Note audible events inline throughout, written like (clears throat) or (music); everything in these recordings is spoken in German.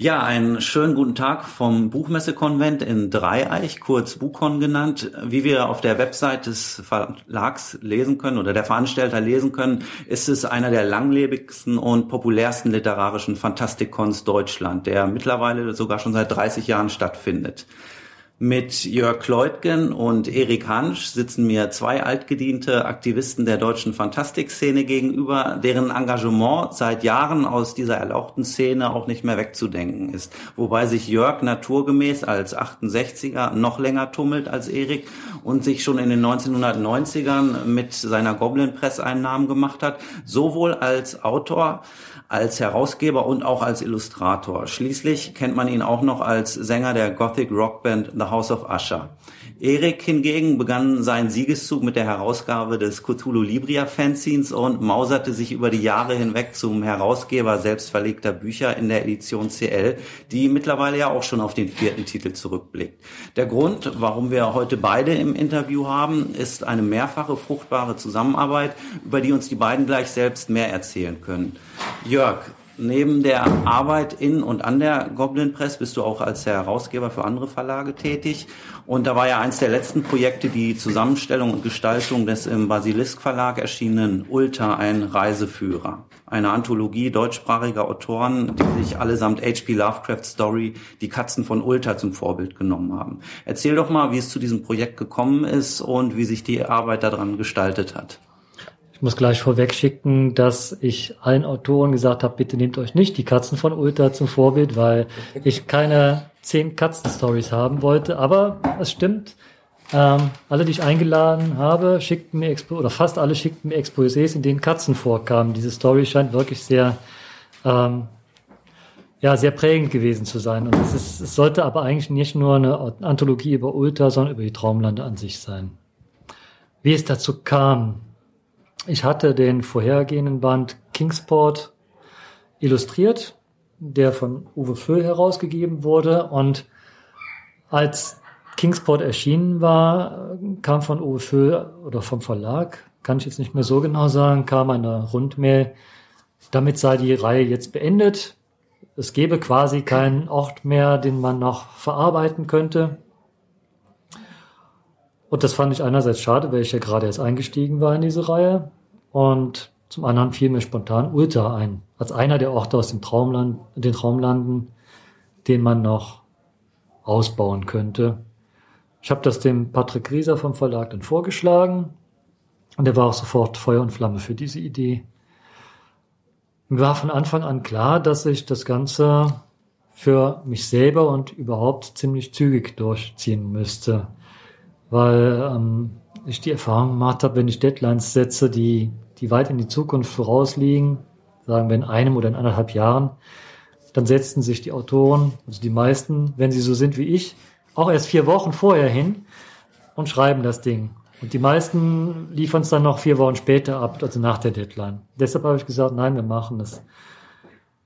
Ja, einen schönen guten Tag vom Buchmessekonvent in Dreieich, kurz Buchkon genannt. Wie wir auf der Website des Verlags lesen können oder der Veranstalter lesen können, ist es einer der langlebigsten und populärsten literarischen Fantastikkons Deutschland, der mittlerweile sogar schon seit 30 Jahren stattfindet. Mit Jörg Kleutgen und Erik Hansch sitzen mir zwei altgediente Aktivisten der deutschen Fantastikszene gegenüber, deren Engagement seit Jahren aus dieser erlauchten Szene auch nicht mehr wegzudenken ist. Wobei sich Jörg naturgemäß als 68er noch länger tummelt als Erik und sich schon in den 1990ern mit seiner Goblin Press Einnahmen gemacht hat, sowohl als Autor als Herausgeber und auch als Illustrator. Schließlich kennt man ihn auch noch als Sänger der Gothic Rockband The House of Usher. Erik hingegen begann seinen Siegeszug mit der Herausgabe des Cthulhu Libria Fanzines und mauserte sich über die Jahre hinweg zum Herausgeber selbstverlegter Bücher in der Edition CL, die mittlerweile ja auch schon auf den vierten Titel zurückblickt. Der Grund, warum wir heute beide im Interview haben, ist eine mehrfache fruchtbare Zusammenarbeit, über die uns die beiden gleich selbst mehr erzählen können. Jörg, Neben der Arbeit in und an der Goblin Press bist du auch als Herausgeber für andere Verlage tätig. Und da war ja eins der letzten Projekte die Zusammenstellung und Gestaltung des im Basilisk Verlag erschienenen Ulta, ein Reiseführer. Eine Anthologie deutschsprachiger Autoren, die sich allesamt H.P. Lovecraft Story, die Katzen von Ulta zum Vorbild genommen haben. Erzähl doch mal, wie es zu diesem Projekt gekommen ist und wie sich die Arbeit daran gestaltet hat. Ich muss gleich vorweg schicken, dass ich allen Autoren gesagt habe, bitte nehmt euch nicht die Katzen von Ulta zum Vorbild, weil ich keine zehn Katzen-Stories haben wollte. Aber es stimmt, ähm, alle, die ich eingeladen habe, schickten mir Expo oder fast alle schickten mir Exposés, in denen Katzen vorkamen. Diese Story scheint wirklich sehr, ähm, ja, sehr prägend gewesen zu sein. Und es, ist, es sollte aber eigentlich nicht nur eine Anthologie über Ulta, sondern über die Traumlande an sich sein. Wie es dazu kam, ich hatte den vorhergehenden Band Kingsport illustriert, der von Uwe Föhl herausgegeben wurde. Und als Kingsport erschienen war, kam von Uwe Föhl oder vom Verlag, kann ich jetzt nicht mehr so genau sagen, kam eine Rundmail, damit sei die Reihe jetzt beendet. Es gäbe quasi keinen Ort mehr, den man noch verarbeiten könnte. Und das fand ich einerseits schade, weil ich ja gerade erst eingestiegen war in diese Reihe. Und zum anderen fiel mir spontan Ulta ein, als einer der Orte aus dem Traumland, den Traumlanden, den man noch ausbauen könnte. Ich habe das dem Patrick Rieser vom Verlag dann vorgeschlagen und er war auch sofort Feuer und Flamme für diese Idee. Mir war von Anfang an klar, dass ich das Ganze für mich selber und überhaupt ziemlich zügig durchziehen müsste weil ähm, ich die Erfahrung gemacht habe, wenn ich Deadlines setze, die, die weit in die Zukunft vorausliegen, sagen wir in einem oder in anderthalb Jahren, dann setzten sich die Autoren, also die meisten, wenn sie so sind wie ich, auch erst vier Wochen vorher hin und schreiben das Ding. Und die meisten liefern es dann noch vier Wochen später ab, also nach der Deadline. Deshalb habe ich gesagt, nein, wir machen das.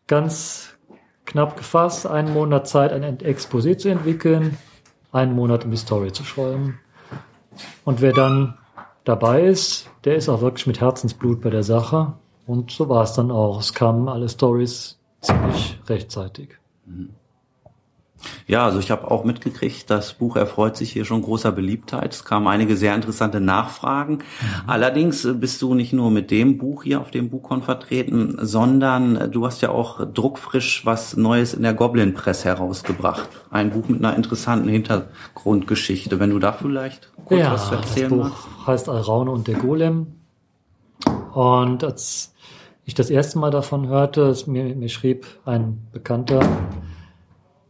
Ganz knapp gefasst, einen Monat Zeit, ein Exposé zu entwickeln, einen Monat um die Story zu schreiben. Und wer dann dabei ist, der ist auch wirklich mit Herzensblut bei der Sache. Und so war es dann auch. Es kamen alle Stories ziemlich rechtzeitig. Mhm. Ja, also ich habe auch mitgekriegt, das Buch erfreut sich hier schon großer Beliebtheit. Es kamen einige sehr interessante Nachfragen. Mhm. Allerdings bist du nicht nur mit dem Buch hier auf dem Buchkon vertreten, sondern du hast ja auch druckfrisch was Neues in der Goblin Press herausgebracht. Ein Buch mit einer interessanten Hintergrundgeschichte. Wenn du da vielleicht kurz ja, was zu erzählen das Buch magst. heißt Alraune und der Golem. Und als ich das erste Mal davon hörte, mir, mir schrieb ein Bekannter,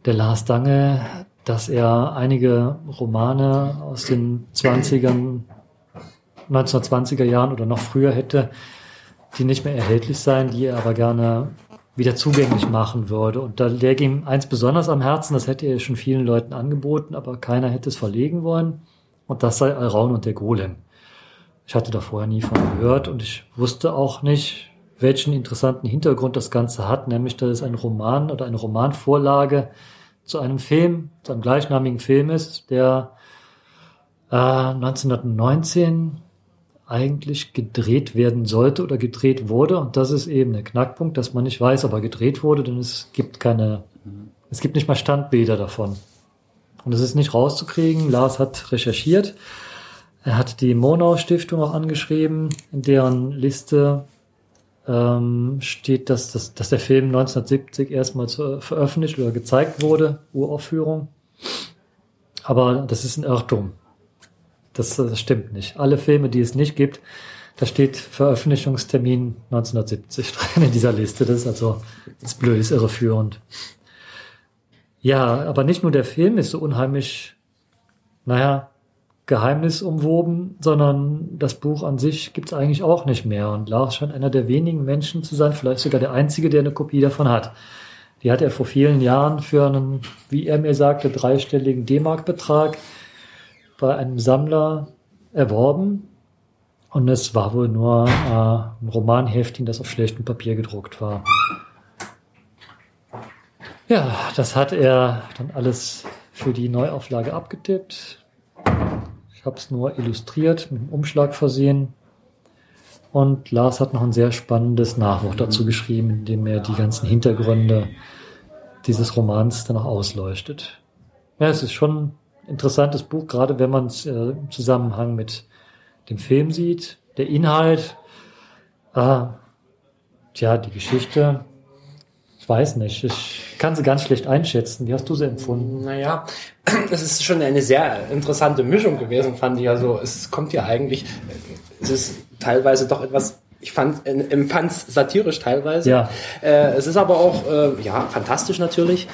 der Lars Dange, dass er einige Romane aus den 20ern, 1920er Jahren oder noch früher hätte, die nicht mehr erhältlich seien, die er aber gerne wieder zugänglich machen würde. Und da lag ihm eins besonders am Herzen, das hätte er schon vielen Leuten angeboten, aber keiner hätte es verlegen wollen. Und das sei Alraun und der Golem. Ich hatte da vorher nie von gehört und ich wusste auch nicht, welchen interessanten Hintergrund das Ganze hat, nämlich dass es ein Roman oder eine Romanvorlage zu einem Film, zu einem gleichnamigen Film ist, der äh, 1919 eigentlich gedreht werden sollte oder gedreht wurde. Und das ist eben der Knackpunkt, dass man nicht weiß, ob er gedreht wurde, denn es gibt keine, es gibt nicht mal Standbilder davon. Und es ist nicht rauszukriegen. Lars hat recherchiert. Er hat die Monau Stiftung auch angeschrieben, in deren Liste ähm, steht, dass, dass, dass der Film 1970 erstmal veröffentlicht oder gezeigt wurde, Uraufführung. Aber das ist ein Irrtum. Das, das stimmt nicht. Alle Filme, die es nicht gibt, da steht Veröffentlichungstermin 1970 (laughs) drin in dieser Liste. Das ist also das Blöde, ist irreführend. Ja, aber nicht nur der Film ist so unheimlich, naja, geheimnisumwoben, sondern das Buch an sich gibt's eigentlich auch nicht mehr. Und Lars scheint einer der wenigen Menschen zu sein, vielleicht sogar der einzige, der eine Kopie davon hat. Die hat er vor vielen Jahren für einen, wie er mir sagte, dreistelligen D-Mark-Betrag bei einem Sammler erworben. Und es war wohl nur äh, ein Romanheftchen, das auf schlechtem Papier gedruckt war. Ja, das hat er dann alles für die Neuauflage abgetippt. Ich habe es nur illustriert, mit einem Umschlag versehen. Und Lars hat noch ein sehr spannendes Nachwort dazu geschrieben, in dem er die ganzen Hintergründe dieses Romans dann auch ausleuchtet. Ja, es ist schon ein interessantes Buch, gerade wenn man es äh, im Zusammenhang mit dem Film sieht. Der Inhalt, äh, tja, die Geschichte, ich weiß nicht. Ich kann sie ganz schlecht einschätzen. Wie hast du sie empfunden? Naja, (clears throat) es ist schon eine sehr interessante Mischung gewesen, fand ich. Also es kommt ja eigentlich, es ist teilweise doch etwas ich fand, empfand es satirisch teilweise. Ja. Äh, es ist aber auch, äh, ja, fantastisch natürlich.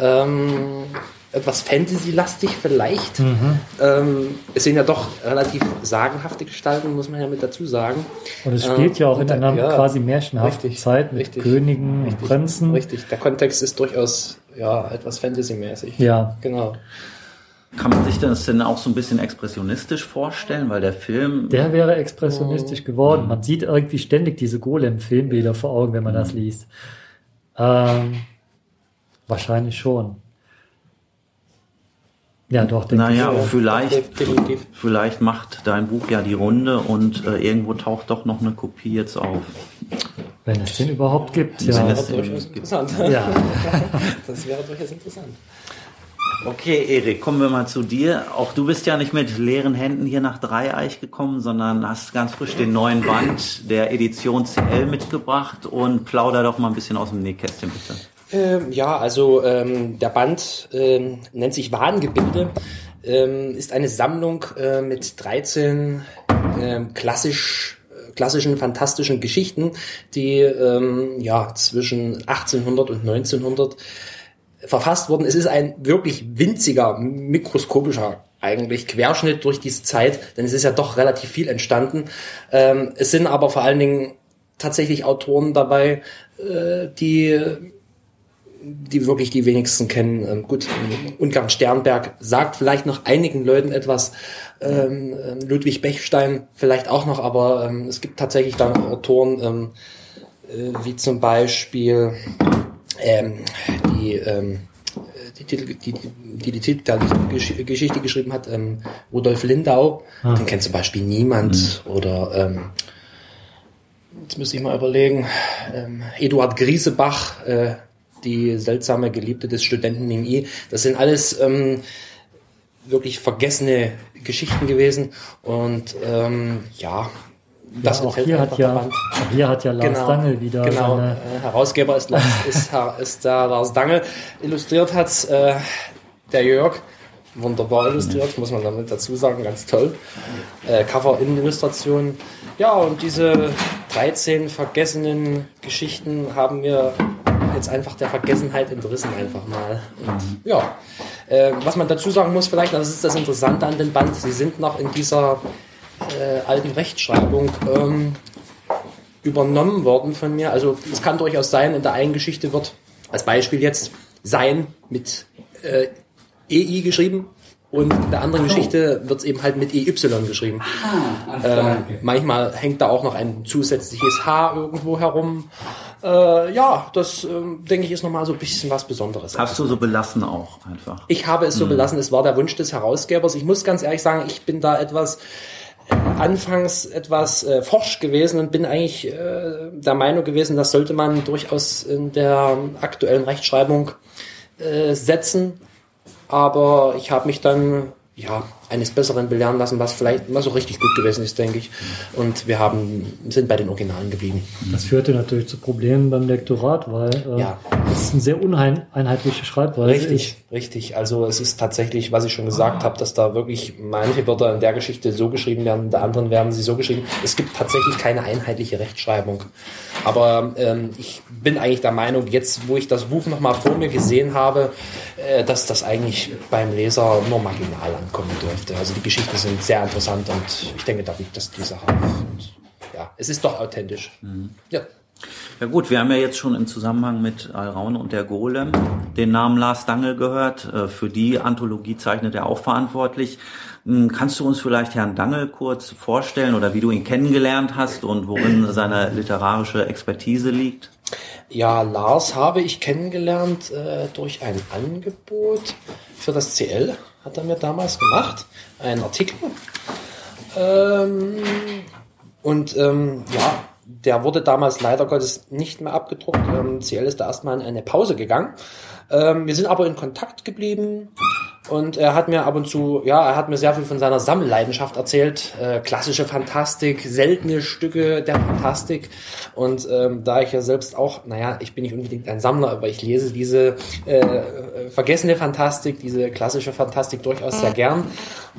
Ähm, etwas Fantasy-lastig vielleicht. Mhm. Ähm, es sind ja doch relativ sagenhafte Gestalten, muss man ja mit dazu sagen. Und es spielt ähm, ja auch in einer ja, quasi märchenhaften richtig, Zeit mit richtig, Königen richtig, und Prinzen. Richtig, der Kontext ist durchaus ja etwas Fantasy-mäßig. Ja. Genau. Kann man sich das denn auch so ein bisschen expressionistisch vorstellen, weil der Film. Der wäre expressionistisch geworden. Man sieht irgendwie ständig diese Golem-Filmbilder vor Augen, wenn man das liest. Ähm, wahrscheinlich schon. Ja, doch. denke Naja, ich, vielleicht, vielleicht macht dein Buch ja die Runde und äh, irgendwo taucht doch noch eine Kopie jetzt auf. Wenn es den überhaupt gibt, ja. Das wäre durchaus interessant. Ja. (laughs) das wäre durchaus interessant. Okay, Erik, kommen wir mal zu dir. Auch du bist ja nicht mit leeren Händen hier nach Dreieich gekommen, sondern hast ganz frisch den neuen Band der Edition CL mitgebracht und plauder doch mal ein bisschen aus dem Nähkästchen, bitte. Ähm, ja, also ähm, der Band ähm, nennt sich Wahngebilde, ähm, ist eine Sammlung äh, mit 13 ähm, klassisch klassischen fantastischen Geschichten, die ähm, ja zwischen 1800 und 1900 verfasst wurden. Es ist ein wirklich winziger, mikroskopischer eigentlich Querschnitt durch diese Zeit, denn es ist ja doch relativ viel entstanden. Es sind aber vor allen Dingen tatsächlich Autoren dabei, äh, die die wirklich die wenigsten kennen. Ähm, gut, Ungarn Sternberg sagt vielleicht noch einigen Leuten etwas. Ähm, ähm, Ludwig Bechstein vielleicht auch noch, aber ähm, es gibt tatsächlich dann Autoren ähm, äh, wie zum Beispiel ähm, die, ähm, die, die, die, die, die, die Geschichte geschrieben hat, ähm, Rudolf Lindau, ah. den kennt zum Beispiel niemand mhm. oder ähm, jetzt müsste ich mal überlegen, ähm, Eduard Griesebach, äh, die seltsame Geliebte des Studenten Ning I. Das sind alles ähm, wirklich vergessene Geschichten gewesen. Und ähm, ja, das ja, auch hier hat ja, auch hier hat ja Lars genau, Dangel wieder. Genau, seine äh, Herausgeber ist, (laughs) ist, ist der Lars Dangel. Illustriert hat äh, der Jörg. Wunderbar illustriert, muss man damit dazu sagen, ganz toll. Äh, Cover-In-Illustration. Ja, und diese 13 vergessenen Geschichten haben wir jetzt einfach der Vergessenheit entrissen einfach mal. Und, ja, äh, was man dazu sagen muss vielleicht, das ist das Interessante an dem Band, sie sind noch in dieser äh, alten Rechtschreibung ähm, übernommen worden von mir. Also es kann durchaus sein, in der einen Geschichte wird als Beispiel jetzt sein mit äh, EI geschrieben Und in der anderen Geschichte wird es eben halt mit EY geschrieben. ähm, manchmal hängt da auch noch ein zusätzliches H irgendwo herum. Äh, ja, das ähm, denke ich ist nochmal so ein bisschen was Besonderes. Hast du so belassen auch einfach? Ich habe es so belassen, es war der Wunsch des Herausgebers. Ich muss ganz ehrlich sagen, ich bin da etwas äh, anfangs etwas äh, forsch gewesen und bin eigentlich äh, der Meinung gewesen, das sollte man durchaus in der aktuellen Rechtschreibung äh, setzen. Aber ich habe mich dann ja eines Besseren belehren lassen, was vielleicht mal so richtig gut gewesen ist, denke ich. Und wir haben sind bei den Originalen geblieben. Das führte natürlich zu Problemen beim Lektorat, weil äh, Ja. es ist eine sehr uneinheitliche Schreibweise. Richtig, richtig. Also es ist tatsächlich, was ich schon gesagt habe, dass da wirklich manche Wörter in der Geschichte so geschrieben werden, in der anderen werden sie so geschrieben. Es gibt tatsächlich keine einheitliche Rechtschreibung. Aber ähm, ich bin eigentlich der Meinung, jetzt wo ich das Buch nochmal vor mir gesehen habe, äh, dass das eigentlich beim Leser nur marginal ankommen dürfte. Also die Geschichten sind sehr interessant und ich denke, da wiegt das die Sache auf. Und ja, es ist doch authentisch. Ja. Ja gut, wir haben ja jetzt schon im Zusammenhang mit Alraune und der Golem den Namen Lars Dangel gehört. Äh, Für die Anthologie zeichnet er auch verantwortlich. Hm, Kannst du uns vielleicht Herrn Dangel kurz vorstellen oder wie du ihn kennengelernt hast und worin seine literarische Expertise liegt? Ja, Lars habe ich kennengelernt äh, durch ein Angebot für das CL, hat er mir damals gemacht, einen Artikel. Ähm, und ähm, ja, der wurde damals leider Gottes nicht mehr abgedruckt. Ähm, CL ist da erstmal in eine Pause gegangen. Ähm, wir sind aber in Kontakt geblieben und er hat mir ab und zu, ja, er hat mir sehr viel von seiner Sammelleidenschaft erzählt. Äh, klassische Fantastik, seltene Stücke der Fantastik. Und ähm, da ich ja selbst auch, naja, ich bin nicht unbedingt ein Sammler, aber ich lese diese äh, äh, vergessene Fantastik, diese klassische Fantastik durchaus sehr gern.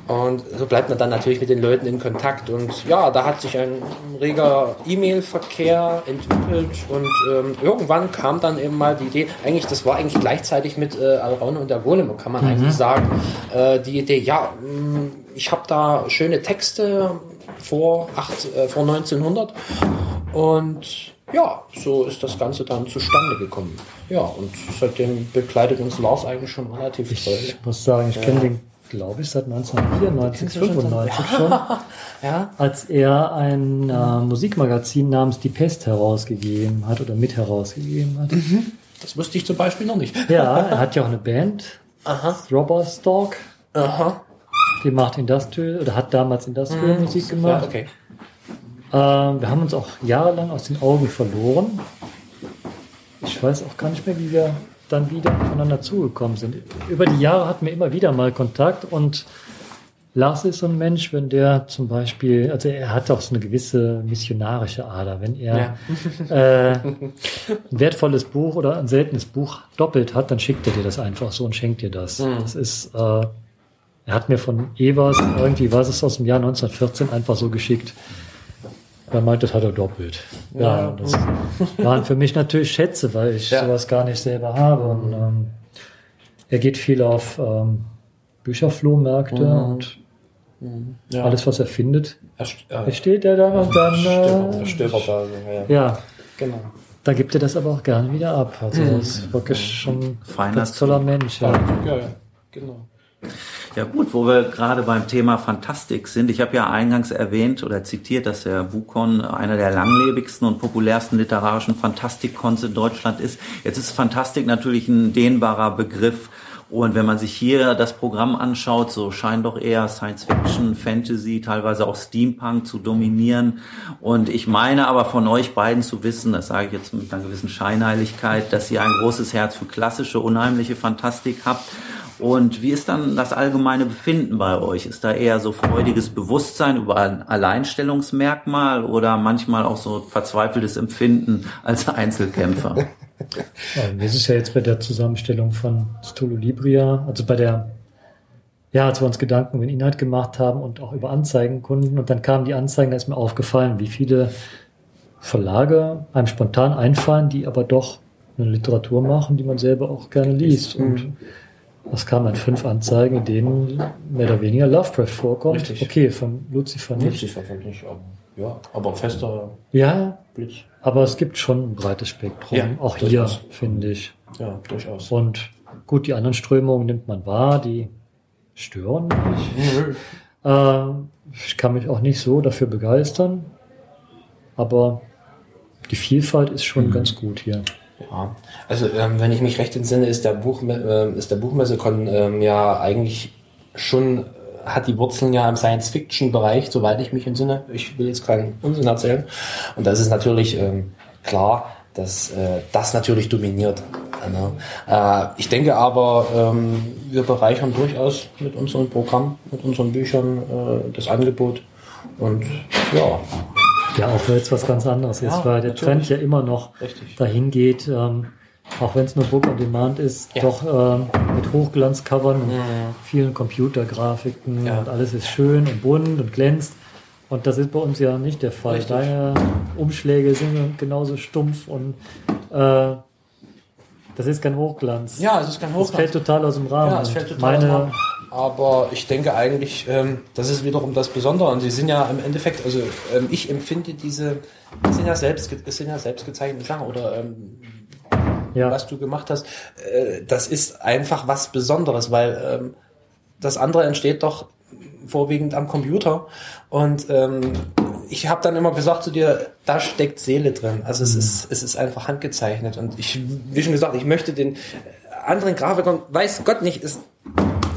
Und so bleibt man dann natürlich mit den Leuten in Kontakt. Und ja, da hat sich ein reger E-Mail-Verkehr entwickelt. Und ähm, irgendwann kam dann eben mal die Idee, eigentlich, das war eigentlich gleichzeitig mit äh, Alraune und der Golem, kann man eigentlich sagen, äh, die Idee, ja, mh, ich habe da schöne Texte vor, acht, äh, vor 1900. Und ja, so ist das Ganze dann zustande gekommen. Ja, und seitdem begleitet uns Lars eigentlich schon relativ toll. Ich muss sagen, ich kenne den, glaube ich, seit 1994, 95 schon, (laughs) Ja, als er ein äh, Musikmagazin namens Die Pest herausgegeben hat oder mit herausgegeben hat. Das wusste ich zum Beispiel noch nicht. Ja, er hat ja auch eine Band, Aha, Robberstalk, aha. die macht Industrial oder hat damals Industrial Musik Ja, gemacht. okay. Ähm, wir haben uns auch jahrelang aus den Augen verloren. Ich weiß auch gar nicht mehr, wie wir dann wieder aufeinander zugekommen sind. Über die Jahre hatten wir immer wieder mal Kontakt und Lars ist so ein Mensch, wenn der zum Beispiel, also er hat auch so eine gewisse missionarische Ader, wenn er äh, ein wertvolles Buch oder ein seltenes Buch doppelt hat, dann schickt er dir das einfach so und schenkt dir das. Das ist, äh, er hat mir von Evers irgendwie, was ist aus dem Jahr 1914, einfach so geschickt. Er meint, das hat er doppelt. Ja, das waren für mich natürlich Schätze, weil ich Ja. sowas gar nicht selber habe. Und ähm, er geht viel auf ähm, Bücherflohmärkte und Ja. alles, was er findet, Er, st- steht er da und dann, er äh, stöbert da. Ja, ja, genau. da gibt er das aber auch gerne wieder ab. Also er ist wirklich schon ein ganz toller Mensch. Ja. Ja, ja, genau. Ja gut, wo wir gerade beim Thema Fantastik sind. Ich habe ja eingangs erwähnt oder zitiert, dass der Bukon einer der langlebigsten und populärsten literarischen Fantastikkons in Deutschland ist. Jetzt ist Fantastik natürlich ein dehnbarer Begriff. Und wenn man sich hier das Programm anschaut, so scheint doch eher Science Fiction, Fantasy, teilweise auch Steampunk zu dominieren. Und ich meine aber von euch beiden zu wissen, das sage ich jetzt mit einer gewissen Scheinheiligkeit, dass ihr ein großes Herz für klassische, unheimliche Fantastik habt. Und wie ist dann das allgemeine Befinden bei euch? Ist da eher so freudiges Bewusstsein über ein Alleinstellungsmerkmal oder manchmal auch so verzweifeltes Empfinden als Einzelkämpfer? Ja, ist es ja jetzt bei der Zusammenstellung von Stolo Libria, also bei der, ja, als wir uns Gedanken über den Inhalt gemacht haben und auch über Anzeigenkunden und dann kamen die Anzeigen, da ist mir aufgefallen, wie viele Verlage einem spontan einfallen, die aber doch eine Literatur machen, die man selber auch gerne liest. Und es kamen fünf Anzeigen, in denen mehr oder weniger Lovecraft vorkommt. Richtig. Okay, von Lucifer nicht. Lucifer ich, aber, ja, aber fester Ja, Blitz. aber es gibt schon ein breites Spektrum, Ja, auch hier, finde ich. Ja, durchaus. Und gut, die anderen Strömungen nimmt man wahr, die stören mich. (laughs) Äh, ich kann mich auch nicht so dafür begeistern, aber die Vielfalt ist schon ganz gut hier. Ja, also ähm, wenn ich mich recht entsinne, ist der Buch äh, ist der Buchmessekon ähm, ja eigentlich schon äh, hat die Wurzeln ja im Science-Fiction-Bereich, soweit ich mich entsinne. Ich will jetzt keinen Unsinn erzählen. Und das ist natürlich ähm, klar, dass äh, das natürlich dominiert. Ne? Äh, ich denke aber, ähm, wir bereichern durchaus mit unserem Programm, mit unseren Büchern äh, das Angebot. Und ja, Ja, auch jetzt was ganz anderes ist, Ja, weil der natürlich. Trend ja immer noch Richtig. dahin geht, ähm, auch wenn es nur Book on Demand ist, Ja. doch ähm, mit Hochglanzcovern und vielen Computergrafiken Ja. und alles ist schön und bunt und glänzt. Und das ist bei uns ja nicht der Fall. Richtig. Deine Umschläge sind genauso stumpf und äh, das ist kein Hochglanz. ja, es ist kein Das Hochglanz. fällt total aus dem Rahmen. Ja, es fällt total aus dem meine, Rahmen. Aber ich denke eigentlich, ähm, das ist wiederum das Besondere. Und sie sind ja im Endeffekt, also ähm, ich empfinde diese, das sind ja selbst, es sind ja selbst gezeichnete Sachen oder ähm, ja, was du gemacht hast, äh, das ist einfach was Besonderes, weil ähm, das andere entsteht doch vorwiegend am Computer. Und ähm, ich habe dann immer gesagt zu dir, da steckt Seele drin. Also es ist, es ist einfach handgezeichnet. Und ich, wie schon gesagt, ich möchte den anderen Grafikern, weiß Gott nicht, es,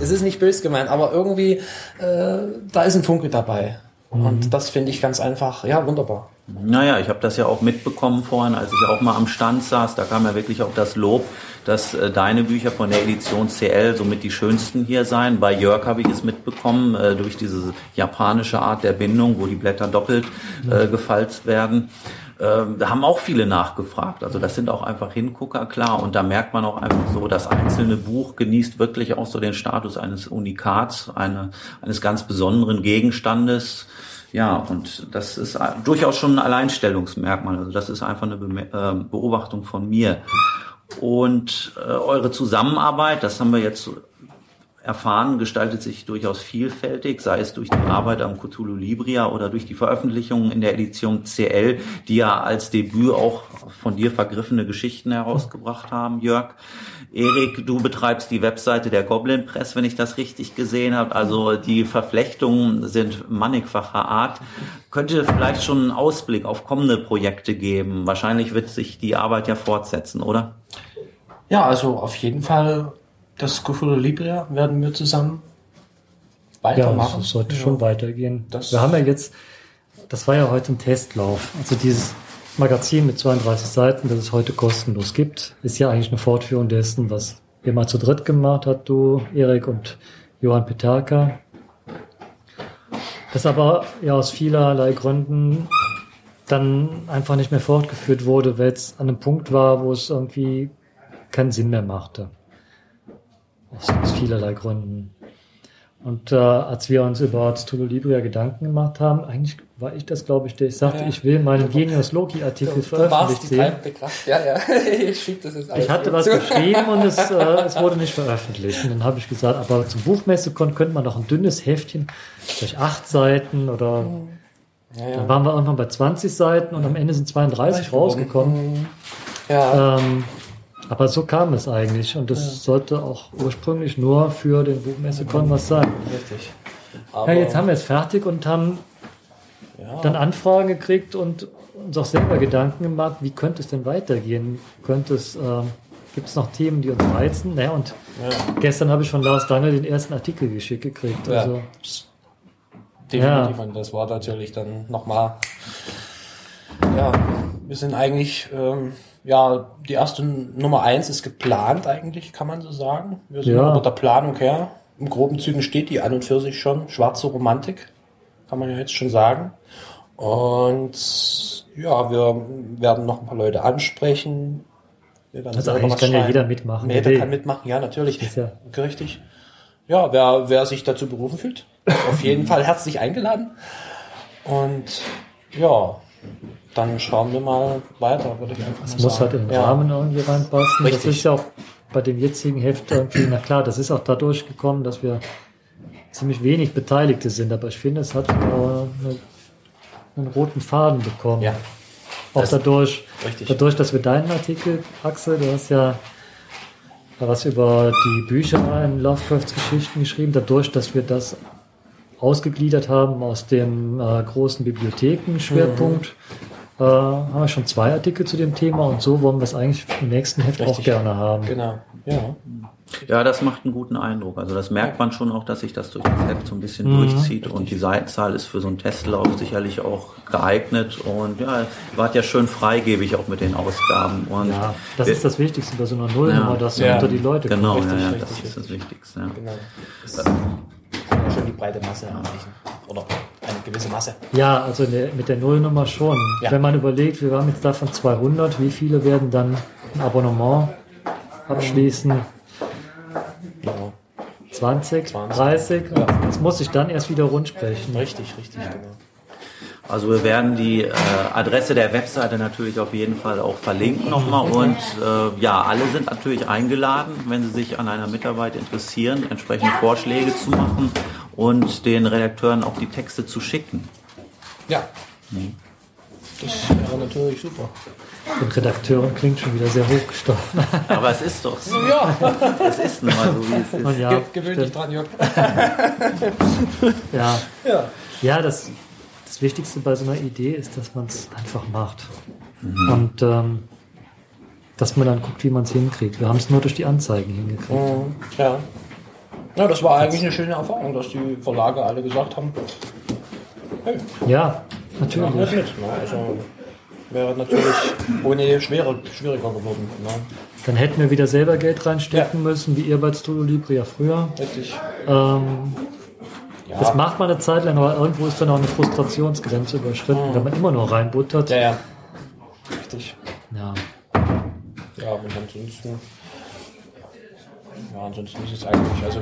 es ist nicht bös gemeint, aber irgendwie, äh, da ist ein Funke dabei. Und das finde ich ganz einfach, ja, wunderbar. Naja, ich habe das ja auch mitbekommen vorhin, als ich auch mal am Stand saß. Da kam ja wirklich auch das Lob, dass äh, deine Bücher von der Edition CL somit die schönsten hier seien. Bei Jörg habe ich es mitbekommen, äh, durch diese japanische Art der Bindung, wo die Blätter doppelt äh, gefalzt werden. Ähm, da haben auch viele nachgefragt. Also das sind auch einfach Hingucker, klar. Und da merkt man auch einfach so, das einzelne Buch genießt wirklich auch so den Status eines Unikats, eine, eines ganz besonderen Gegenstandes. Ja, und das ist durchaus schon ein Alleinstellungsmerkmal. Also das ist einfach eine Beme- äh, Beobachtung von mir. Und äh, eure Zusammenarbeit, das haben wir jetzt erfahren, gestaltet sich durchaus vielfältig, sei es durch die Arbeit am Cthulhu Libria oder durch die Veröffentlichungen in der Edition CL, die ja als Debüt auch von dir vergriffene Geschichten herausgebracht haben, Jörg. Erik, du betreibst die Webseite der Goblin Press, wenn ich das richtig gesehen habe. Also die Verflechtungen sind mannigfacher Art. Könnt ihr vielleicht schon einen Ausblick auf kommende Projekte geben? Wahrscheinlich wird sich die Arbeit ja fortsetzen, oder? Ja, also auf jeden Fall das Cthulhu Libria werden wir zusammen ja, weitermachen. das sollte Ja. schon weitergehen. Das- Wir haben ja jetzt, das war ja heute ein Testlauf. Also dieses Magazin mit 32 Seiten, das es heute kostenlos gibt, ist ja eigentlich eine Fortführung dessen, was ihr mal zu dritt gemacht habt, du, Erik und Johann Peterka. Das aber ja aus vielerlei Gründen dann einfach nicht mehr fortgeführt wurde, weil es an einem Punkt war, wo es irgendwie keinen Sinn mehr machte. Aus, vielerlei Gründen. Und äh, als wir uns über Cthulhu Libria Gedanken gemacht haben, eigentlich war ich das, glaube ich, der ich sagte, Ja. ich will meinen Genius veröffentlicht sehen. treibende Kraft. Ja, ja. (laughs) ich Ich hatte was geschrieben und es, (laughs) äh, es wurde nicht veröffentlicht. Und dann habe ich gesagt, aber zum Buchmessekon könnte man noch ein dünnes Heftchen, vielleicht acht Seiten oder Ja, ja. dann waren wir irgendwann bei 20 Seiten und am Ende sind 32 rausgekommen. Ja, Ähm, aber so kam es eigentlich und das sollte auch ursprünglich nur für den Buchmessekon was sein. richtig. Ja, Aber, jetzt haben wir es fertig und haben ja, dann Anfragen gekriegt und uns auch selber Gedanken gemacht, wie könnte es denn weitergehen? Könnte es, ähm, gibt es noch Themen, die uns reizen? Naja, und ja, gestern habe ich von Lars Dangel den ersten Artikel geschickt gekriegt. Ja. Also, definitiv. Ja. Und das war natürlich dann nochmal. Ja, wir sind eigentlich, ähm, ja, die erste Nummer eins ist geplant eigentlich, kann man so sagen. Wir sind Ja. über der Planung her. Im groben Zügen steht die an und für sich schon. Schwarze Romantik, kann man ja jetzt schon sagen. Und ja, wir werden noch ein paar Leute ansprechen. Also eigentlich kann ja schreiben. jeder mitmachen. Jeder der kann mitmachen, ja, natürlich. Ja- Richtig. Ja, wer, wer sich dazu berufen fühlt, (laughs) auf jeden Fall herzlich eingeladen. Und ja, dann schauen wir mal weiter, würde ich einfach Es muss halt sagen. den ja. Rahmen irgendwie reinpassen. Richtig. Das ist ja auch bei dem jetzigen Heft irgendwie, na klar, das ist auch dadurch gekommen, dass wir ziemlich wenig Beteiligte sind, aber ich finde, es hat äh, eine, einen roten Faden bekommen. Ja, Auch Das- dadurch, dadurch, dass wir deinen Artikel, Axel, du hast ja was über die Bücher in Lovecrafts Geschichten geschrieben. Dadurch, dass wir das ausgegliedert haben aus dem äh, großen Bibliothekenschwerpunkt, äh, haben wir schon zwei Artikel zu dem Thema und so wollen wir es eigentlich im nächsten Heft auch Richtig. gerne haben. Genau, ja. Ja, das macht einen guten Eindruck. Also das merkt man schon auch, dass sich das durch das Heft so ein bisschen Mhm. durchzieht und die Seitenzahl ist für so einen Testlauf sicherlich auch geeignet und ja, wart ja schön freigebig auch mit den Ausgaben und Ja, das wir- ist das Wichtigste bei so einer Nullnummer, Ja. dass du Ja. unter die Leute genau, ja, ja, das richtig, ist das Wichtigste. Ja. Genau. Ja schon die breite Masse erreichen. Oder eine gewisse Masse. Ja, also mit der Nullnummer schon. Ja. Wenn man überlegt, wir haben jetzt davon 200, wie viele werden dann ein Abonnement abschließen? Genau. 20, 20. 30? Ja. Das muss sich dann erst wieder rund sprechen. Richtig, richtig, genau. Also wir werden die äh, Adresse der Webseite natürlich auf jeden Fall auch verlinken nochmal und äh, ja, alle sind natürlich eingeladen, wenn sie sich an einer Mitarbeit interessieren, entsprechend Vorschläge zu machen und den Redakteuren auch die Texte zu schicken. Ja. Das wäre natürlich super. Den Redakteuren klingt schon wieder sehr hochgestochen. (laughs) Aber es ist doch so. Ja, Es ist nun mal so, wie es ist. Und ja, Ge gewöhn dich dran, Jörg. (laughs) ja, Ja. ja das, das Wichtigste bei so einer Idee ist, dass man es einfach macht. Und ähm, dass man dann guckt, wie man es hinkriegt. Wir haben es nur durch die Anzeigen hingekriegt. Mhm. Ja. Ja, das war eigentlich eine schöne Erfahrung, dass die Verlage alle gesagt haben, hey, Ja, natürlich. mit. Ne? Also wäre natürlich ohne schwerer, schwieriger geworden. Ne? Dann hätten wir wieder selber Geld reinstecken müssen, wie ihr bei Studio Libre ja früher. Richtig. Ähm, Ja. Das macht man eine Zeit lang, aber irgendwo ist dann auch eine Frustrationsgrenze überschritten, wenn man immer nur reinbuttert. ja, ja. Richtig. Ja. Ja, und ansonsten. Ja, ansonsten ist es eigentlich, also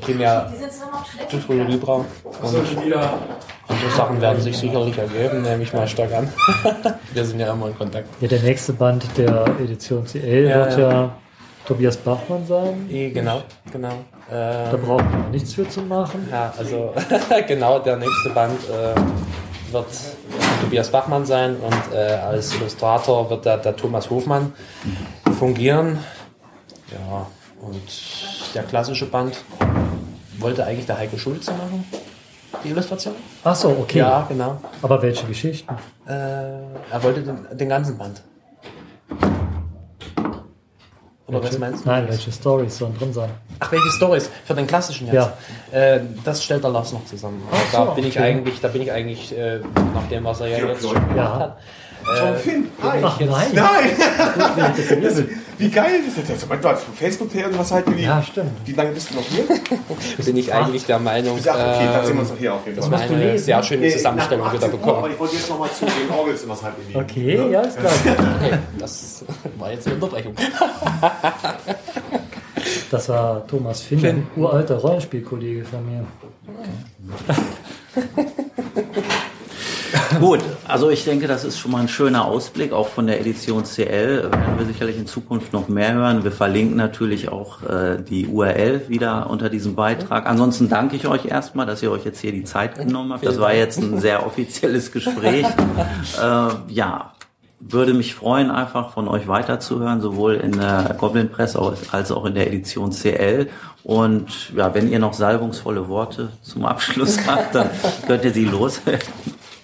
primär Tutorial Libra und andere Sachen werden sich sicherlich ergeben, nehme ich mal stark an. (laughs) Wir sind ja immer in Kontakt. ja, der nächste Band der Edition CL Ja, wird ja. ja. Tobias Bachmann sein. Genau, genau. Da Äh, braucht man nichts für zu machen. ja, also (laughs) genau, der nächste Band äh, wird Tobias Bachmann sein und äh, als Illustrator wird der, der Thomas Hofmann fungieren. Ja, und der klassische Band wollte eigentlich der Heike Schulze machen, die Illustration. Ach so, okay. Ja, genau. Aber welche Geschichten? Äh, er wollte den, den ganzen Band. Oder was meinst du? Nein, welche Stories sollen drin sein? Ach, welche Stories? Für den klassischen jetzt? Ja. Äh, das stellt der Lars noch zusammen. Ach da so, bin ich okay. eigentlich, da bin ich eigentlich, äh, nach dem, was er ja jetzt schon gemacht Ja. hat. Äh, Finn, hi. Ach nein. Nein! Das, (laughs) Wie geil ist das jetzt? Du hast von Facebook her irgendwas halt wie, ja, stimmt. wie lange bist du noch hier? (laughs) bin ich eigentlich der Meinung, Ich sag, okay, dann sehen wir uns doch hier auf jeden dass Fall. wir du eine sehr schöne Nee, Zusammenstellung wieder 18 Uhr, aber bekommen. ich wollte jetzt nochmal zugehen, Orgels in das halt in. Okay, ja, ist klar. (laughs) Okay, das war jetzt eine Unterbrechung. Das war Thomas Finn, ein uralter Rollenspielkollege von mir. Gut, also ich denke, das ist schon mal ein schöner Ausblick, auch von der Edition CL. Werden wir sicherlich in Zukunft noch mehr hören. Wir verlinken natürlich auch äh, die URL wieder unter diesem Beitrag. Ansonsten danke ich euch erstmal, dass ihr euch jetzt hier die Zeit genommen habt. Das war jetzt ein sehr offizielles Gespräch. (laughs) äh, ja, würde mich freuen, einfach von euch weiterzuhören, sowohl in der Goblin Press als auch in der Edition CL. Und ja, wenn ihr noch salbungsvolle Worte zum Abschluss (laughs) habt, dann könnt ihr sie loswerden.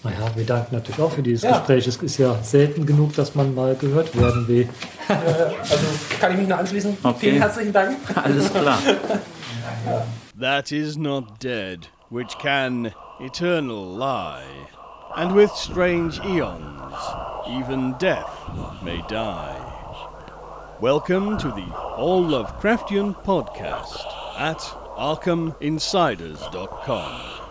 Naja, wir danken natürlich auch für dieses Ja. Gespräch. Es ist ja selten genug, dass man mal gehört werden will. Also kann ich mich nur anschließen. Okay. Vielen herzlichen Dank. Alles klar. that is not dead, which can eternal lie. And with strange eons, even death may die. Welcome to the All Lovecraftian podcast at ArkhamInsiders.com.